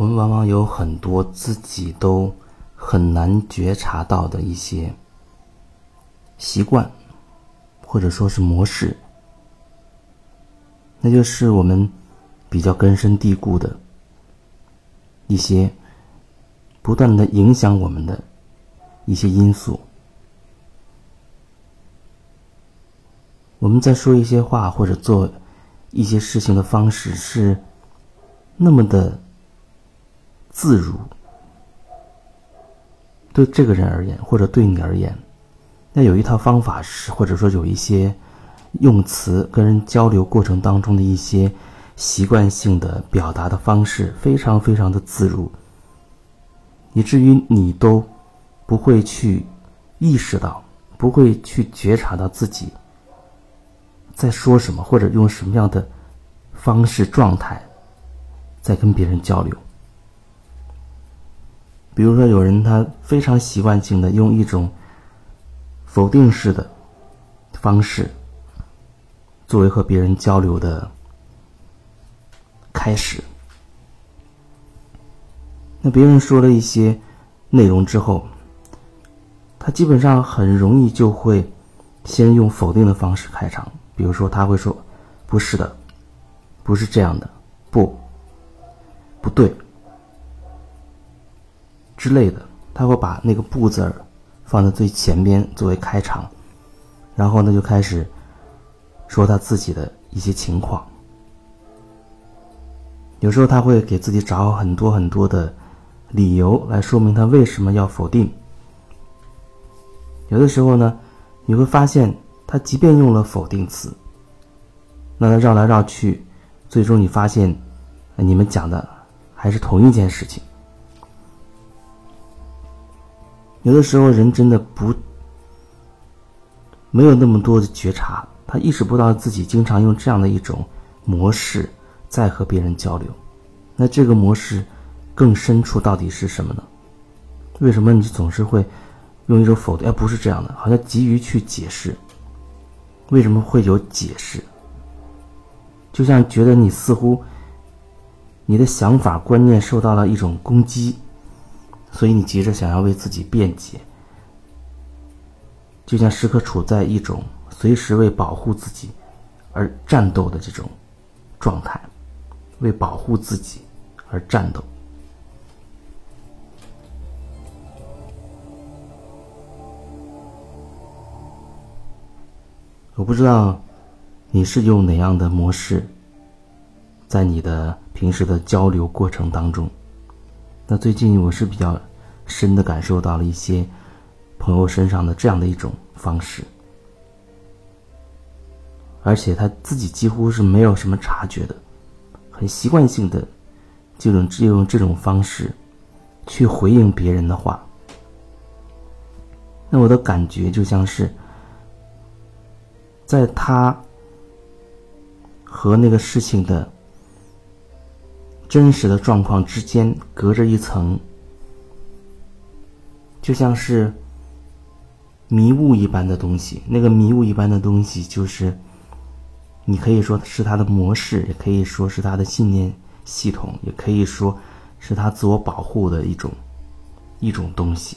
我们往往有很多自己都很难觉察到的一些习惯，或者说是模式，那就是我们比较根深蒂固的一些不断的影响我们的一些因素。我们在说一些话或者做一些事情的方式是那么的。自如，对这个人而言，或者对你而言，那有一套方法是，或者说有一些用词跟人交流过程当中的一些习惯性的表达的方式，非常非常的自如，以至于你都不会去意识到，不会去觉察到自己在说什么，或者用什么样的方式状态在跟别人交流。比如说，有人他非常习惯性的用一种否定式的方式作为和别人交流的开始。那别人说了一些内容之后，他基本上很容易就会先用否定的方式开场。比如说，他会说：“不是的，不是这样的，不，不对。”之类的，他会把那个“不”字儿放在最前边作为开场，然后呢就开始说他自己的一些情况。有时候他会给自己找很多很多的理由来说明他为什么要否定。有的时候呢，你会发现他即便用了否定词，那他绕来绕去，最终你发现你们讲的还是同一件事情。有的时候，人真的不没有那么多的觉察，他意识不到自己经常用这样的一种模式在和别人交流。那这个模式更深处到底是什么呢？为什么你总是会用一种否定？哎，不是这样的，好像急于去解释。为什么会有解释？就像觉得你似乎你的想法观念受到了一种攻击。所以你急着想要为自己辩解，就像时刻处在一种随时为保护自己而战斗的这种状态，为保护自己而战斗。我不知道你是用哪样的模式，在你的平时的交流过程当中。那最近我是比较深的感受到了一些朋友身上的这样的一种方式，而且他自己几乎是没有什么察觉的，很习惯性的就用只用这种方式去回应别人的话。那我的感觉就像是在他和那个事情的。真实的状况之间隔着一层，就像是迷雾一般的东西。那个迷雾一般的东西，就是你可以说是他的模式，也可以说是他的信念系统，也可以说是他自我保护的一种一种东西。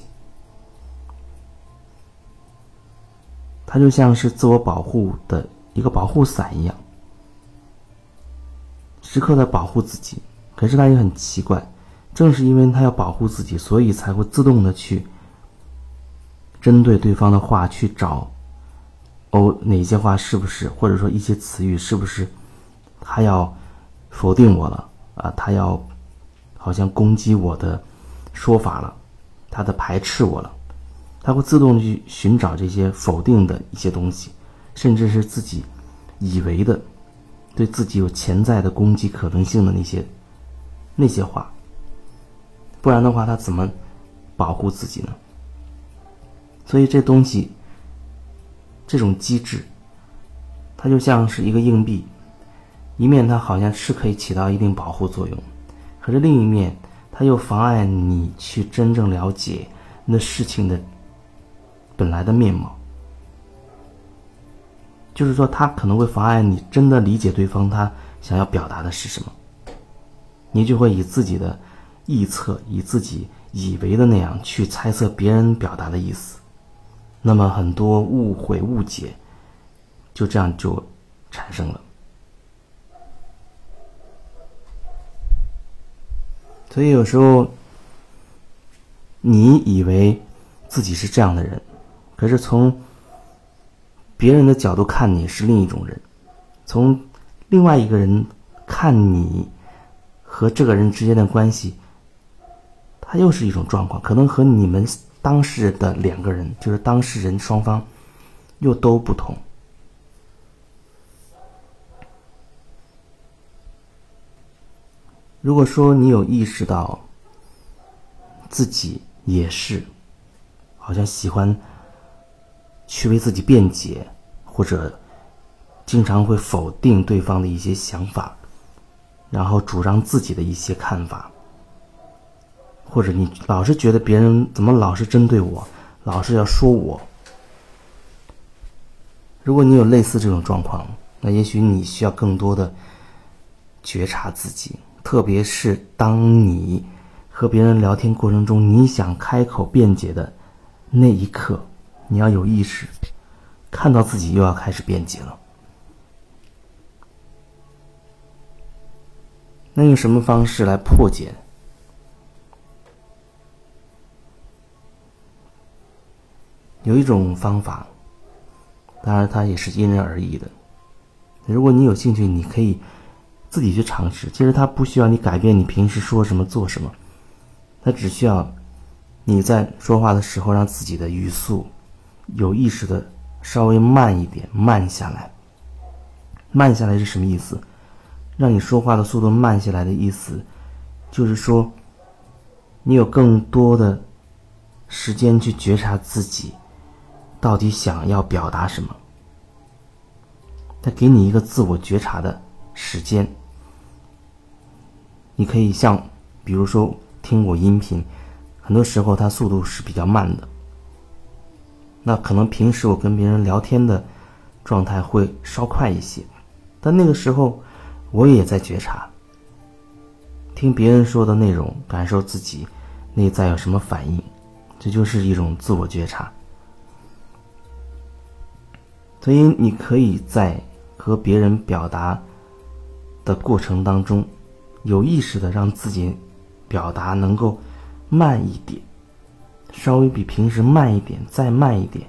它就像是自我保护的一个保护伞一样，时刻的保护自己。可是他也很奇怪，正是因为他要保护自己，所以才会自动的去针对对方的话去找，哦，哪些话是不是，或者说一些词语是不是，他要否定我了啊？他要好像攻击我的说法了，他的排斥我了，他会自动去寻找这些否定的一些东西，甚至是自己以为的对自己有潜在的攻击可能性的那些。那些话，不然的话，他怎么保护自己呢？所以这东西，这种机制，它就像是一个硬币，一面它好像是可以起到一定保护作用，可是另一面，它又妨碍你去真正了解那事情的本来的面貌。就是说，它可能会妨碍你真的理解对方他想要表达的是什么。你就会以自己的臆测，以自己以为的那样去猜测别人表达的意思，那么很多误会、误解就这样就产生了。所以有时候你以为自己是这样的人，可是从别人的角度看你是另一种人，从另外一个人看你和这个人之间的关系。它又是一种状况，可能和你们当事人的两个人，就是当事人双方，又都不同。如果说你有意识到自己也是，好像喜欢去为自己辩解，或者经常会否定对方的一些想法，然后主张自己的一些看法。或者你老是觉得别人怎么老是针对我，老是要说我。如果你有类似这种状况，那也许你需要更多的觉察自己，特别是当你和别人聊天过程中，你想开口辩解的那一刻，你要有意识，看到自己又要开始辩解了。那用什么方式来破解？有一种方法，当然它也是因人而异的。如果你有兴趣，你可以自己去尝试。其实它不需要你改变你平时说什么做什么，它只需要你在说话的时候让自己的语速有意识的稍微慢一点，慢下来。慢下来是什么意思？让你说话的速度慢下来的意思，就是说你有更多的时间去觉察自己。到底想要表达什么？他给你一个自我觉察的时间。你可以像，比如说听我音频，很多时候它速度是比较慢的。那可能平时我跟别人聊天的状态会稍快一些，但那个时候我也在觉察，听别人说的内容，感受自己内在有什么反应，这就是一种自我觉察。所以，你可以在和别人表达的过程当中，有意识的让自己表达能够慢一点，稍微比平时慢一点，再慢一点，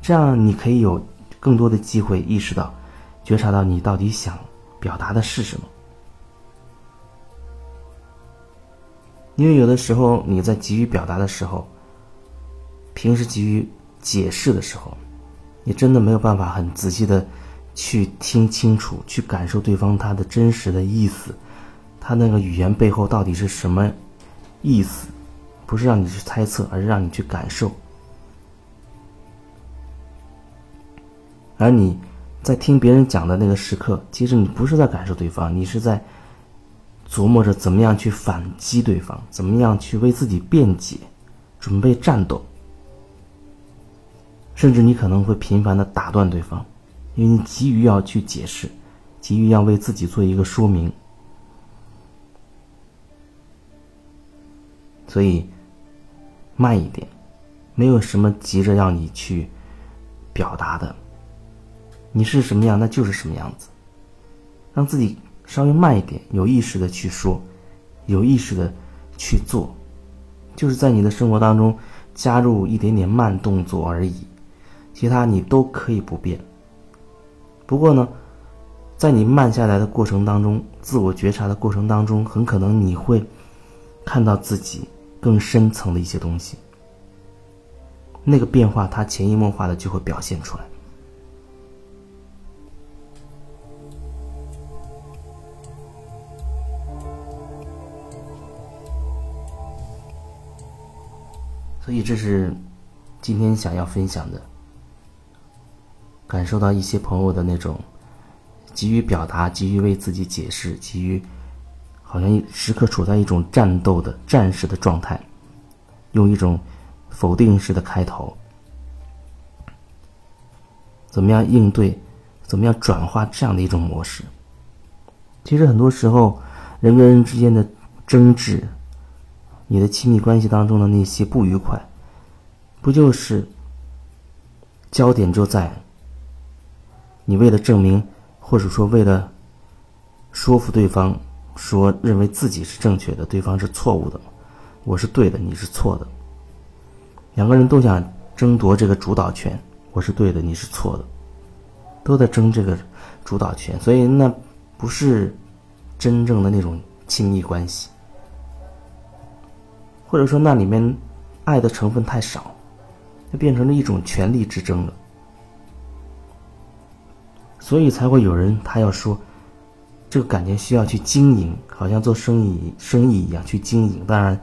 这样你可以有更多的机会意识到、觉察到你到底想表达的是什么。因为有的时候你在急于表达的时候，平时急于解释的时候。你真的没有办法很仔细的去听清楚，去感受对方他的真实的意思，他那个语言背后到底是什么意思？不是让你去猜测，而是让你去感受。而你在听别人讲的那个时刻，其实你不是在感受对方，你是在琢磨着怎么样去反击对方，怎么样去为自己辩解，准备战斗。甚至你可能会频繁的打断对方，因为你急于要去解释，急于要为自己做一个说明，所以慢一点，没有什么急着要你去表达的，你是什么样，那就是什么样子，让自己稍微慢一点，有意识的去说，有意识的去做，就是在你的生活当中加入一点点慢动作而已。其他你都可以不变。不过呢，在你慢下来的过程当中，自我觉察的过程当中，很可能你会看到自己更深层的一些东西。那个变化，它潜移默化的就会表现出来。所以，这是今天想要分享的。感受到一些朋友的那种急于表达、急于为自己解释、急于好像时刻处在一种战斗的战士的状态，用一种否定式的开头，怎么样应对？怎么样转化这样的一种模式？其实很多时候，人跟人之间的争执，你的亲密关系当中的那些不愉快，不就是焦点就在你为了证明，或者说为了说服对方，说认为自己是正确的，对方是错误的，我是对的，你是错的，两个人都想争夺这个主导权，我是对的，你是错的，都在争这个主导权，所以那不是真正的那种亲密关系。或者说，那里面爱的成分太少，就变成了一种权力之争了。所以才会有人他要说，这个感情需要去经营，好像做生意生意一样去经营。当然，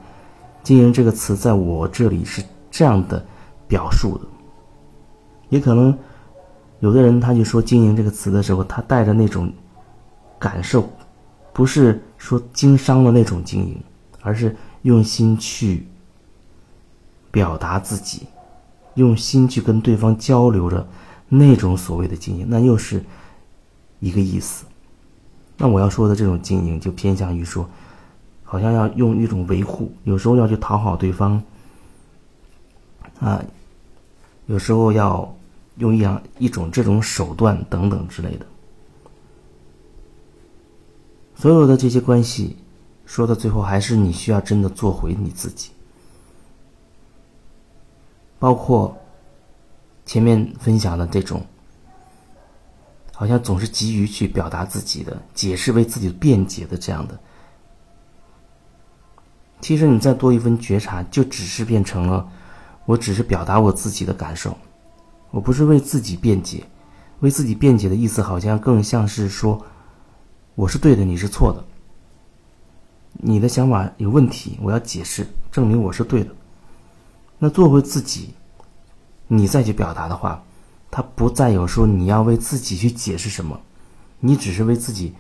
经营这个词在我这里是这样的表述的，也可能有的人他就说经营这个词的时候，他带着那种感受，不是说经商的那种经营，而是。用心去表达自己，用心去跟对方交流着那种所谓的经营，那又是一个意思。那我要说的这种经营，就偏向于说，好像要用一种维护，有时候要去讨好对方，啊，有时候要用一样一种这种手段等等之类的。所有的这些关系。说到最后，还是你需要真的做回你自己。包括前面分享的这种，好像总是急于去表达自己的、解释为自己辩解的这样的，其实你再多一分觉察，就只是变成了，我只是表达我自己的感受，我不是为自己辩解，为自己辩解的意思，好像更像是说，我是对的，你是错的。你的想法有问题，我要解释，证明我是对的。那做回自己，你再去表达的话，他不再有说你要为自己去解释什么，你只是为自己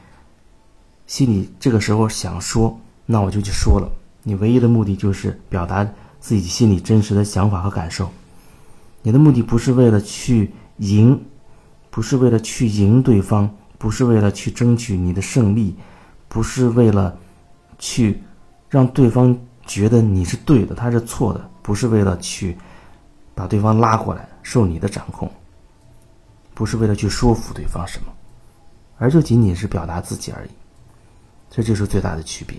心里这个时候想说，那我就去说了。你唯一的目的就是表达自己心里真实的想法和感受。你的目的不是为了去赢，不是为了去赢对方，不是为了去争取你的胜利，不是为了。去让对方觉得你是对的，他是错的，不是为了去把对方拉过来受你的掌控，不是为了去说服对方什么，而就仅仅是表达自己而已，这就是最大的区别。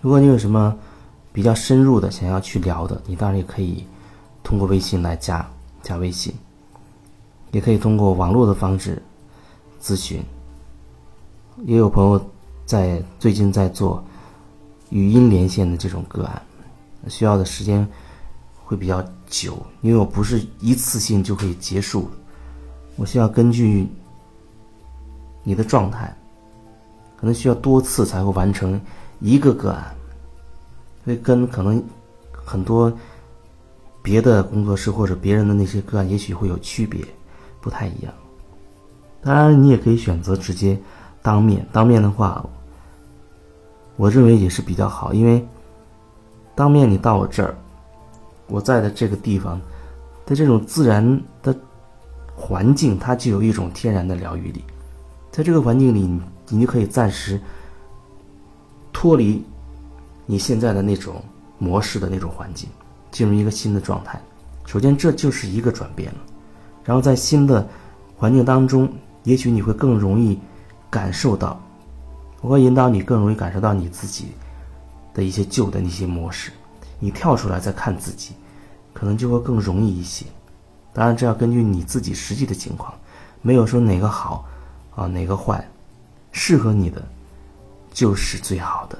如果你有什么，比较深入的想要去聊的，你当然也可以通过微信来加加微信，也可以通过网络的方式咨询。也有朋友在最近在做语音连线的这种个案，需要的时间会比较久，因为我不是一次性就可以结束，我需要根据你的状态，可能需要多次才会完成一个个案。会跟可能很多别的工作室或者别人的那些个案，也许会有区别，不太一样。当然，你也可以选择直接当面。当面的话，我认为也是比较好，因为当面你到我这儿，我在的这个地方在这种自然的环境，它就有一种天然的疗愈力。在这个环境里，你就可以暂时脱离。你现在的那种模式的那种环境，进入一个新的状态，首先这就是一个转变了。然后在新的环境当中，也许你会更容易感受到，我会引导你更容易感受到你自己的一些旧的那些模式。你跳出来再看自己，可能就会更容易一些。当然，这要根据你自己实际的情况，没有说哪个好啊哪个坏，适合你的就是最好的。